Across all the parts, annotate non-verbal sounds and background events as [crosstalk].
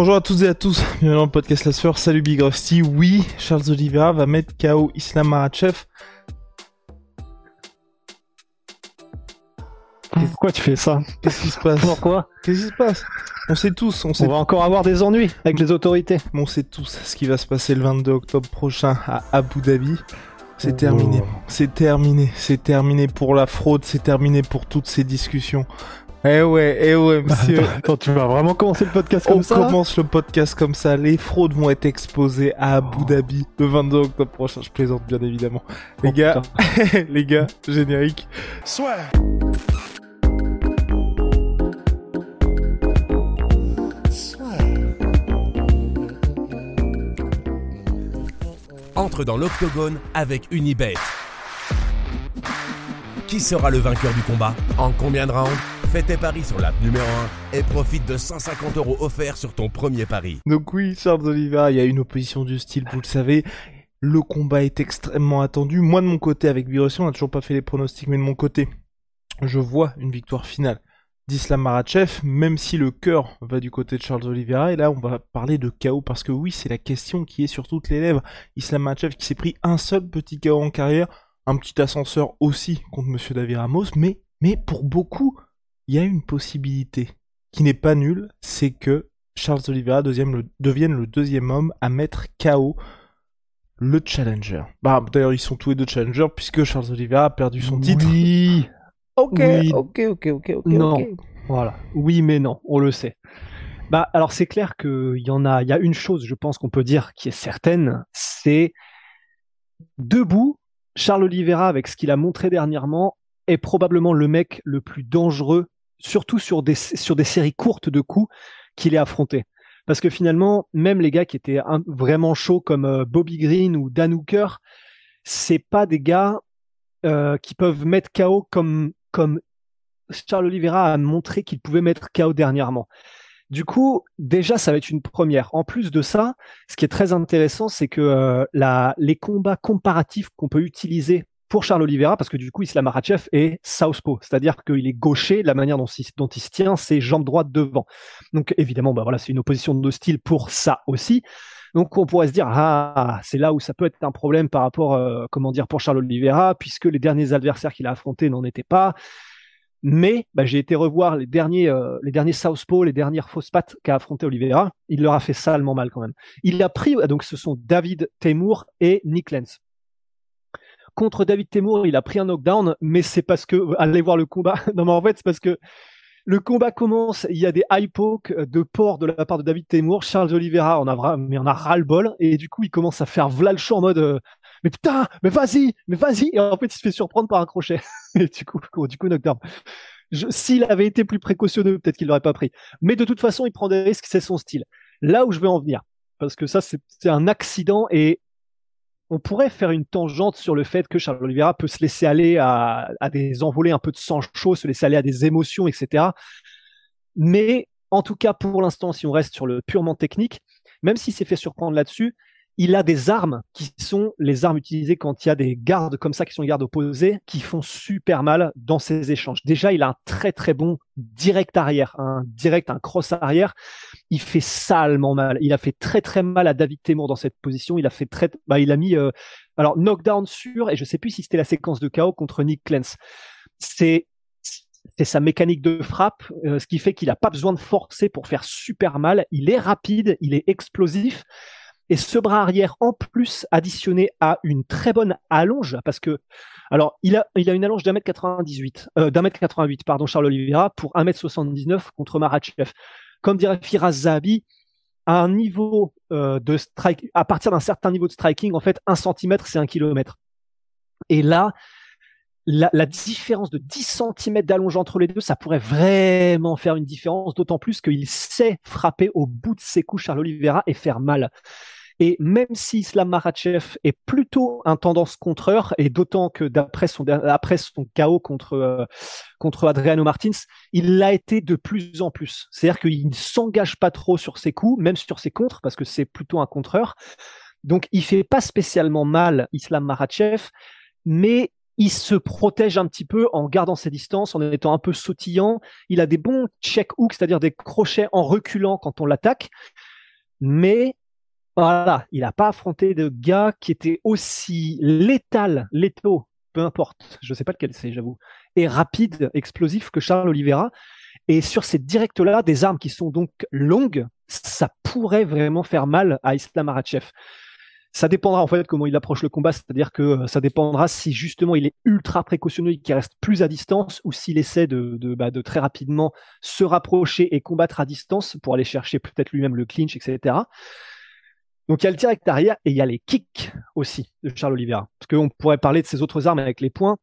Bonjour à toutes et à tous, [laughs] bienvenue dans le podcast La Sueur, salut Big Rusty. Oui, Charles Oliveira va mettre KO Islam Makhachev. Pourquoi tu fais ça Qu'est-ce qui se passe Pourquoi Qu'est-ce qui se passe On sait tous, on sait, On va encore avoir des ennuis avec les autorités. on sait tous ce qui va se passer le 22 octobre prochain à Abu Dhabi. C'est terminé, Oh. c'est terminé, c'est terminé pour la fraude, c'est terminé pour toutes ces discussions. Eh ouais, eh ouais, monsieur. [laughs] Attends, tu vas vraiment commencer le podcast On comme ça là commence le podcast comme ça. Les fraudes vont être exposées à Abu Dhabi le 22 octobre prochain. Je plaisante bien évidemment. Les Oh, gars, [laughs] les gars, générique. entre dans l'octogone avec Unibet. Qui sera le vainqueur du combat En combien de rounds Fais tes paris sur l'app numéro 1 et profite de 150 euros offerts sur ton premier pari. Donc oui, Charles Oliveira, il y a une opposition du style, vous le savez. Le combat est extrêmement attendu. Moi de mon côté, avec Virussi, on n'a toujours pas fait les pronostics, mais de mon côté, je vois une victoire finale d'Islam Makhachev, même si le cœur va du côté de Charles Oliveira. Et là, on va parler de KO parce que oui, c'est la question qui est sur toutes les lèvres. Islam Makhachev qui s'est pris un seul petit KO en carrière, un petit ascenseur aussi contre Monsieur David Ramos, mais mais pour beaucoup, il y a une possibilité qui n'est pas nulle, c'est que Charles Oliveira deuxième, le- devienne le deuxième homme à mettre KO le challenger. Bah d'ailleurs ils sont tous les deux challengers puisque Charles Oliveira a perdu son titre. Oui. Ok, Oui. ok, ok, ok, ok. Non. ok. Voilà. Oui, mais non, on le sait. Bah, alors c'est clair qu'il y en a, il y a une chose, je pense qu'on peut dire qui est certaine, c'est debout, Charles Oliveira, avec ce qu'il a montré dernièrement, est probablement le mec le plus dangereux, surtout sur des, séries courtes de coups qu'il ait affronté. Parce que finalement, même les gars qui étaient vraiment chauds comme euh, Bobby Green ou Dan Hooker, c'est pas des gars euh, qui peuvent mettre KO comme, comme Charles Oliveira a montré qu'il pouvait mettre KO dernièrement. Du coup, déjà, ça va être une première. En plus de ça, ce qui est très intéressant, c'est que euh, les combats comparatifs qu'on peut utiliser pour Charles Oliveira, parce que du coup, Islam Makhachev est southpaw, c'est-à-dire qu'il est gaucher, la manière dont, il- dont il se tient, ses jambes droites devant. Donc, évidemment, bah voilà, c'est une opposition de style pour ça aussi. Donc, on pourrait se dire, ah, c'est là où ça peut être un problème par rapport, euh, comment dire, pour Charles Oliveira, puisque les derniers adversaires qu'il a affrontés n'en étaient pas. Mais bah, j'ai été revoir les derniers, euh, les derniers Southpaw, les dernières fausses pattes qu'a affronté Oliveira. Il leur a fait salement mal quand même. Il a pris, donc ce sont David Temur et Nick Lenz. Contre David Temur, il a pris un knockdown, mais c'est parce que, allez voir le combat. [laughs] non, mais en fait, c'est parce que le combat commence, il y a des high pokes de porc de la part de David Temur. Charles Oliveira en a, mais on a ras le bol. Et du coup, il commence à faire v'là le en mode, euh, mais putain, mais vas-y, mais vas-y. Et en fait, il se fait surprendre par un crochet. [laughs] et du coup, du coup. Je- S'il avait été plus précautionneux, peut-être qu'il l'aurait pas pris. Mais de toute façon, il prend des risques, c'est son style. Là où je veux en venir, parce que ça, c'est un accident et on pourrait faire une tangente sur le fait que Charles Oliveira peut se laisser aller à, à des envolées un peu de sang chaud, se laisser aller à des émotions, etc. Mais en tout cas, pour l'instant, si on reste sur le purement technique, même s'il s'est fait surprendre là-dessus, il a des armes qui sont les armes utilisées quand il y a des gardes comme ça qui sont les gardes opposés qui font super mal dans ces échanges. Déjà, il a un très très bon direct arrière, un direct, un cross arrière. Il fait salement mal. Il a fait très très mal à David Temur dans cette position. Il a fait très, bah, il a mis, euh, alors knockdown sûr et je sais plus si c'était la séquence de KO contre Nick Clance. C'est c'est sa mécanique de frappe, euh, ce qui fait qu'il n'a pas besoin de forcer pour faire super mal. Il est rapide, il est explosif. Et ce bras arrière, en plus, additionné à une très bonne allonge, parce que, alors, il a, il a une allonge d'un mètre 98, euh, d'un mètre 88, pardon, Charles Oliveira, pour un mètre 79 contre Marachev. Comme dirait Firas Zahabi, à un niveau euh, de à partir d'un certain niveau de striking, en fait, un centimètre, c'est un kilomètre. Et là, la, la, différence de 10 cm d'allonge entre les deux, ça pourrait vraiment faire une différence, d'autant plus qu'il sait frapper au bout de ses coups Charles Oliveira et faire mal. Et même si Islam Makhachev est plutôt un tendance contreur, et d'autant que d'après son, après son chaos contre, euh, contre Adriano Martins, il l'a été de plus en plus. C'est-à-dire qu'il ne s'engage pas trop sur ses coups, même sur ses contres, parce que c'est plutôt un contreur. Donc il fait pas spécialement mal Islam Makhachev, mais il se protège un petit peu en gardant ses distances, en étant un peu sautillant. Il a des bons check hooks, c'est-à-dire des crochets en reculant quand on l'attaque. Mais il n'a pas affronté de gars qui étaient aussi létal, létaux, peu importe, je ne sais pas lequel c'est, j'avoue, et rapide, explosif que Charles Oliveira. Et sur ces directs-là, des armes qui sont donc longues, ça pourrait vraiment faire mal à Islam Arachev. Ça dépendra en fait comment il approche le combat, c'est-à-dire que euh, ça dépendra si justement il est ultra précautionneux, qu'il reste plus à distance, ou s'il essaie de, de, bah, de, très rapidement se rapprocher et combattre à distance pour aller chercher peut-être lui-même le clinch, etc. Donc il y a le direct arrière et il y a les kicks aussi de Charles Oliveira. Parce qu'on pourrait parler de ses autres armes avec les points,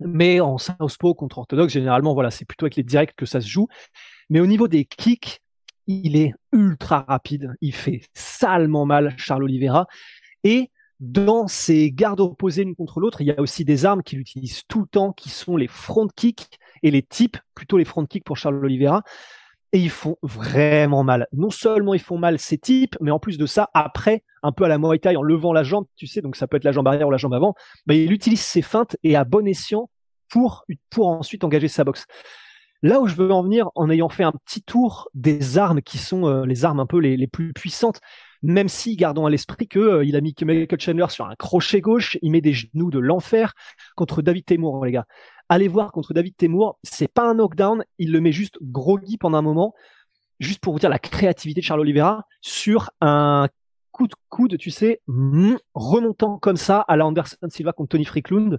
mais en Southpaw contre orthodoxe, généralement, voilà, c'est plutôt avec les directs que ça se joue. Mais au niveau des kicks, il est ultra rapide. Il fait salement mal, Charles Oliveira. Et dans ses gardes opposés l'une contre l'autre, il y a aussi des armes qu'il utilise tout le temps, qui sont les front kicks et les types, plutôt les front kicks pour Charles Oliveira et ils font vraiment mal. Non seulement ils font mal ces types, mais en plus de ça, après, un peu à la Muay en levant la jambe, tu sais, donc ça peut être la jambe arrière ou la jambe avant, bah, il utilise ses feintes et à bon escient pour, ensuite engager sa boxe. Là où je veux en venir, en ayant fait un petit tour des armes qui sont euh, les armes un peu les, les, plus puissantes, même si gardons à l'esprit que euh, il a mis Michael Chandler sur un crochet gauche, il met des genoux de l'enfer contre David Temur, les gars allez voir contre David Temur, c'est pas un knockdown, il le met juste groggy pendant un moment, juste pour vous dire la créativité de Charles Oliveira sur un coup de coude, tu sais, mm, remontant comme ça à la Anderson Silva contre Tony Freaklund.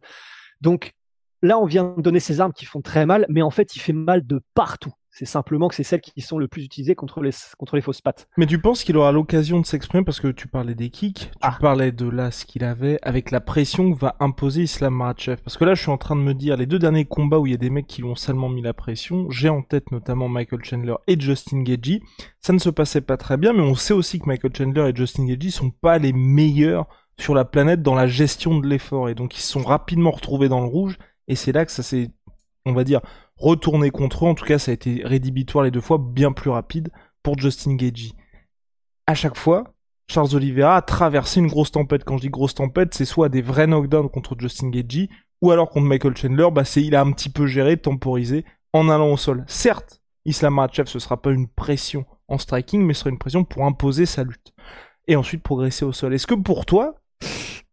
Donc là, on vient de donner ces armes qui font très mal, mais en fait, il fait mal de partout. C'est simplement que c'est celles qui sont le plus utilisées contre les, contre les fausses pattes. Mais tu penses qu'il aura l'occasion de s'exprimer parce que tu parlais des kicks, tu ah. parlais de là ce qu'il avait avec la pression que va imposer Islam Makhachev. Parce que là, je suis en train de me dire, les deux derniers combats où il y a des mecs qui lui ont salement mis la pression, j'ai en tête notamment Michael Chandler et Justin Gagey. Ça ne se passait pas très bien, mais on sait aussi que Michael Chandler et Justin Gagey sont pas les meilleurs sur la planète dans la gestion de l'effort. Et donc, ils se sont rapidement retrouvés dans le rouge. Et c'est là que ça s'est, on va dire, retourner contre eux. En tout cas, ça a été rédhibitoire les deux fois, bien plus rapide pour Justin Gagey. À chaque fois, Charles Oliveira a traversé une grosse tempête. Quand je dis grosse tempête, c'est soit des vrais knockdowns contre Justin Gagey, ou alors contre Michael Chandler, bah c'est il a un petit peu géré, temporisé, en allant au sol. Certes, Islam Makhachev, ce sera pas une pression en striking, mais ce sera une pression pour imposer sa lutte. Et ensuite progresser au sol. Est-ce que pour toi,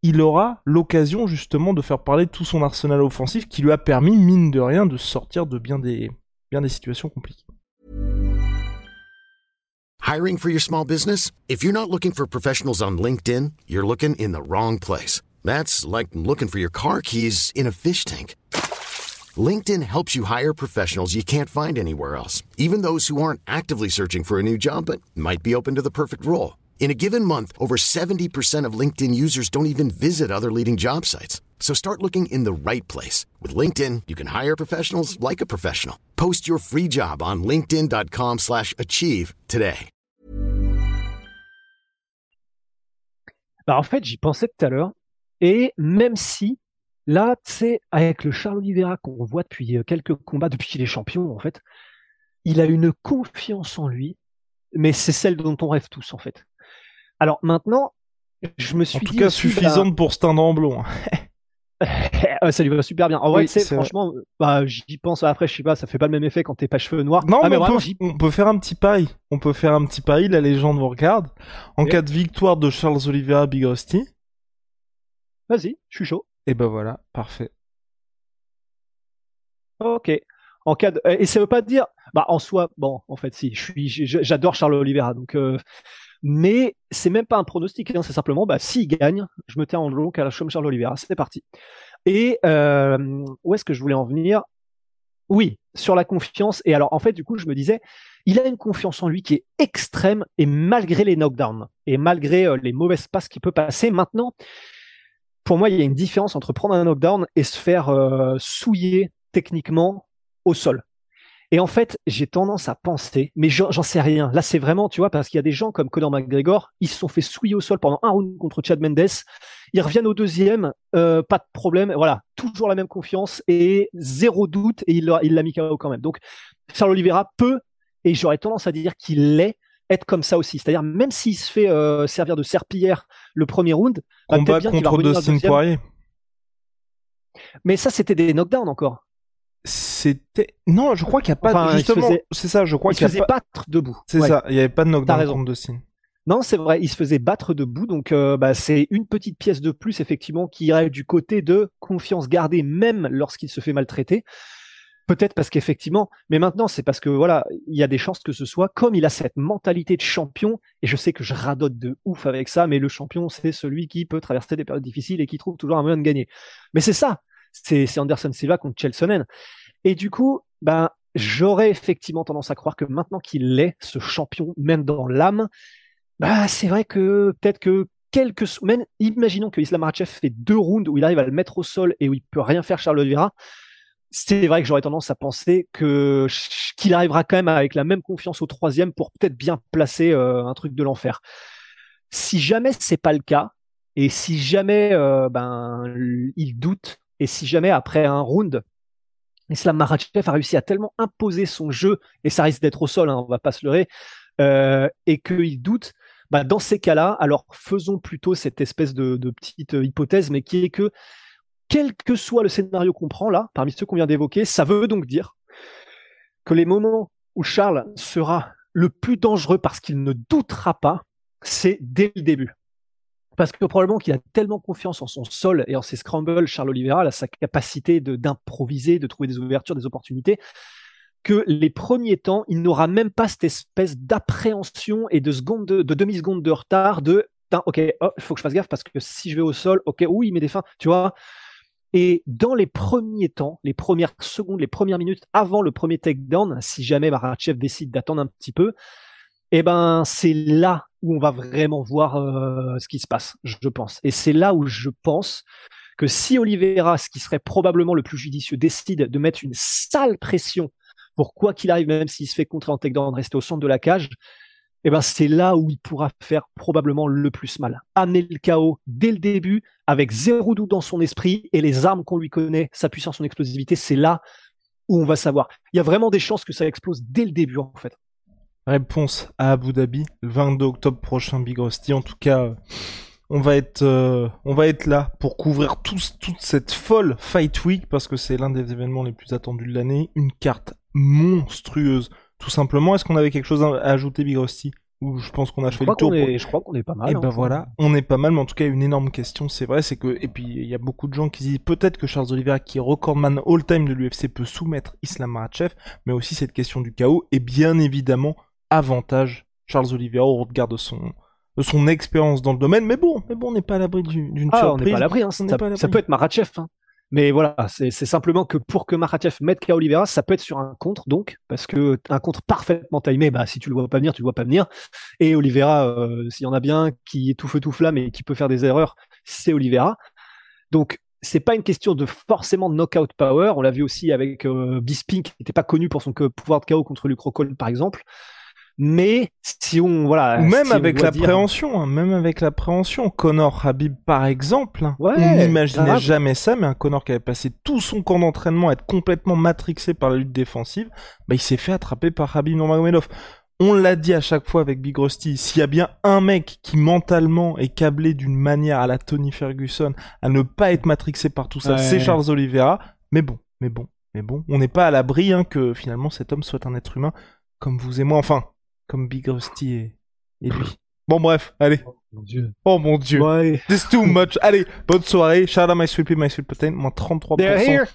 il aura l'occasion justement de faire parler tout son arsenal offensif qui lui a permis, mine de rien, de sortir de bien des, bien des situations compliquées. Hiring for your small business? If you're not looking for professionals on LinkedIn, you're looking in the wrong place. That's like looking for your car keys in a fish tank. LinkedIn helps you hire professionals you can't find anywhere else, even those who aren't actively searching for a new job but might be open to the perfect role. In a given month, over 70% of LinkedIn users don't even visit other leading job sites. So start looking in the right place. With LinkedIn, you can hire professionals like a professional. Post your free job on linkedin.com slash achieve today. Bah en fait, j'y pensais tout à l'heure. Et même si, là, sais, avec le Charles Oliveira qu'on voit depuis euh, quelques combats, depuis qu'il est champion, en fait, il a une confiance en lui, mais c'est celle dont on rêve tous, en fait. Alors maintenant, je me suis en tout cas suffisante bah pour Stan Blond. [laughs] ça lui va super bien. En vrai, c'est franchement, bah, j'y pense après, je sais pas, ça fait pas le même effet quand t'es pas cheveux noirs. Non, ah, mais, on, peut, faire un petit pari. On peut faire un petit pari, la légende vous regarde. En cas de victoire de Charles Oliveira Big Rusty. Vas-y, je suis chaud. Et ben voilà, parfait. Ok. En cas de... Et ça veut pas dire, bah en soi, bon, en fait, si, je suis, j'adore Charles Oliveira, donc euh, mais c'est même pas un pronostic, hein, c'est simplement, bah, s'il gagne, je me tiens en long à la chaume Charles Oliveira. C'est parti. Et euh, où est-ce que je voulais en venir? Oui, sur la confiance. Et alors, en fait, du coup, je me disais, il a une confiance en lui qui est extrême, et malgré les knockdowns, et malgré euh, les mauvaises passes qu'il peut passer, maintenant, pour moi, il y a une différence entre prendre un knockdown et se faire euh, souiller techniquement au sol. Et en fait, j'ai tendance à penser, mais j'en sais rien. Là, c'est vraiment, tu vois, parce qu'il y a des gens comme Conor McGregor, ils se sont fait souiller au sol pendant un round contre Chad Mendes. Ils reviennent au deuxième, euh, pas de problème. Voilà, toujours la même confiance et zéro doute, et il l'a il mis KO quand même. Donc, Charles Oliveira peut, et j'aurais tendance à dire qu'il l'est, être comme ça aussi. C'est-à-dire, même s'il se fait euh, servir de serpillière le premier round, bah, combat contre Dustin Poirier. Mais ça, c'était des knockdowns encore. C'était non, je crois qu'il n'y a pas justement. C'est ça, je crois qu'il se faisait battre debout. C'est ça, il n'y avait pas de knockdown contre Dustin. Non, c'est vrai, il se faisait battre debout, donc euh, bah, c'est une petite pièce de plus effectivement qui irait du côté de confiance gardée même lorsqu'il se fait maltraiter. Peut-être parce qu'effectivement, mais maintenant c'est parce que voilà, il y a des chances que ce soit comme il a cette mentalité de champion, et je sais que je radote de ouf avec ça, mais le champion c'est celui qui peut traverser des périodes difficiles et qui trouve toujours un moyen de gagner. Mais c'est ça, c'est Anderson Silva contre Chelsonen. Et du coup, ben, j'aurais effectivement tendance à croire que maintenant qu'il est ce champion, même dans l'âme, bah, c'est vrai que peut-être que quelques semaines, imaginons que Islam Makhachev fait deux rounds où il arrive à le mettre au sol et où il peut rien faire Charles Oliveira. C'est vrai que j'aurais tendance à penser que qu'il arrivera quand même avec la même confiance au troisième pour peut-être bien placer euh, un truc de l'enfer. Si jamais c'est pas le cas et si jamais euh, ben il doute et si jamais après un round, Islam Makhachev a réussi à tellement imposer son jeu, et ça risque d'être au sol, hein, on va pas se leurrer, euh, et qu'il doute, bah, dans ces cas-là, alors faisons plutôt cette espèce de, petite hypothèse, mais qui est que, quel que soit le scénario qu'on prend là, parmi ceux qu'on vient d'évoquer, ça veut donc dire que les moments où Charles sera le plus dangereux parce qu'il ne doutera pas, c'est dès le début. Parce que probablement qu'il a tellement confiance en son sol et en ses scrambles, Charles Oliveira, sa capacité d'improviser, de, trouver des ouvertures, des opportunités, que les premiers temps, il n'aura même pas cette espèce d'appréhension et de, seconde de, demi-seconde de retard de ok, il faut que je fasse gaffe parce que si je vais au sol, ok, oui, il met des fins, tu vois. Et dans les premiers temps, les premières secondes, les premières minutes avant le premier takedown, si jamais Marachev décide d'attendre un petit peu, eh ben c'est là où on va vraiment voir euh, ce qui se passe, je pense. Et c'est là où je pense que si Oliveira, ce qui serait probablement le plus judicieux, décide de mettre une sale pression pour quoi qu'il arrive, même s'il se fait contrer en takedown, rester au centre de la cage, eh ben c'est là où il pourra faire probablement le plus mal. Amener le chaos dès le début, avec zéro doute dans son esprit et les armes qu'on lui connaît, sa puissance, son explosivité, c'est là où on va savoir. Il y a vraiment des chances que ça explose dès le début en fait. Réponse à Abu Dhabi, le 22 octobre prochain, Big Rusty. En tout cas, on va être, euh, on va être là pour couvrir toute cette folle Fight Week parce que c'est l'un des événements les plus attendus de l'année. Une carte monstrueuse, tout simplement. Est-ce qu'on avait quelque chose à ajouter, Big Rusty? Ou je pense qu'on a fait le tour. Je crois qu'on est pas mal. Et eh ben hein. voilà, on est pas mal, mais en tout cas, une énorme question, c'est vrai, c'est que, et puis il y a beaucoup de gens qui disent peut-être que Charles Oliveira, qui est recordman all-time de l'UFC, peut soumettre Islam Makhachev, mais aussi cette question du chaos, et bien évidemment avantage Charles Oliveira au regard de son de son expérience dans le domaine. Mais bon, mais bon, on n'est pas à l'abri d'une ah, surprise. On n'est pas à l'abri. Hein, ça, peut être Marachev. Hein. Mais voilà, c'est simplement que pour que Marachev mette KO Oliveira, ça peut être sur un contre, donc, parce que un contre parfaitement timé, bah, si tu le vois pas venir, tu le vois pas venir. Et Oliveira, euh, s'il y en a bien qui est tout feu tout flamme et qui peut faire des erreurs, c'est Oliveira. Donc, c'est pas une question de forcément de knockout power. On l'a vu aussi avec euh, Bisping, qui n'était pas connu pour son pouvoir de KO contre Luke Rockhold, par exemple. Mais si on voilà, même avec l'appréhension, hein, même avec l'appréhension, Connor Habib par exemple, hein, on n'imaginait jamais ça, mais un Connor qui avait passé tout son camp d'entraînement à être complètement matrixé par la lutte défensive, bah il s'est fait attraper par Habib Nurmagomedov. On l'a dit à chaque fois avec Big Rusty, s'il y a bien un mec qui mentalement est câblé d'une manière à la Tony Ferguson à ne pas être matrixé par tout ça, c'est Charles Oliveira. Mais bon, mais bon, mais bon, on n'est pas à l'abri hein, que finalement cet homme soit un être humain comme vous et moi. Enfin, comme Big Rusty et, lui. [laughs] Bon bref, allez. Oh mon dieu. Oh mon dieu. This too much. allez, bonne soirée. Shout out my sweet my sweet protein. Moins 33%. They're here.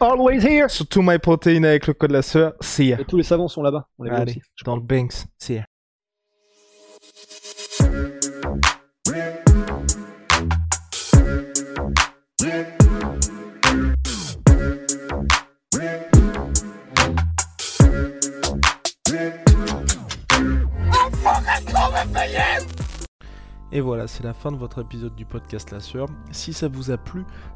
Always here. Sur tout my protein avec le code la sœur. See ya. Et tous les savons sont là-bas. On les allez, aussi. dans le Banks. See Et voilà, c'est la fin de votre épisode du podcast La Sueur. Si ça vous a plu,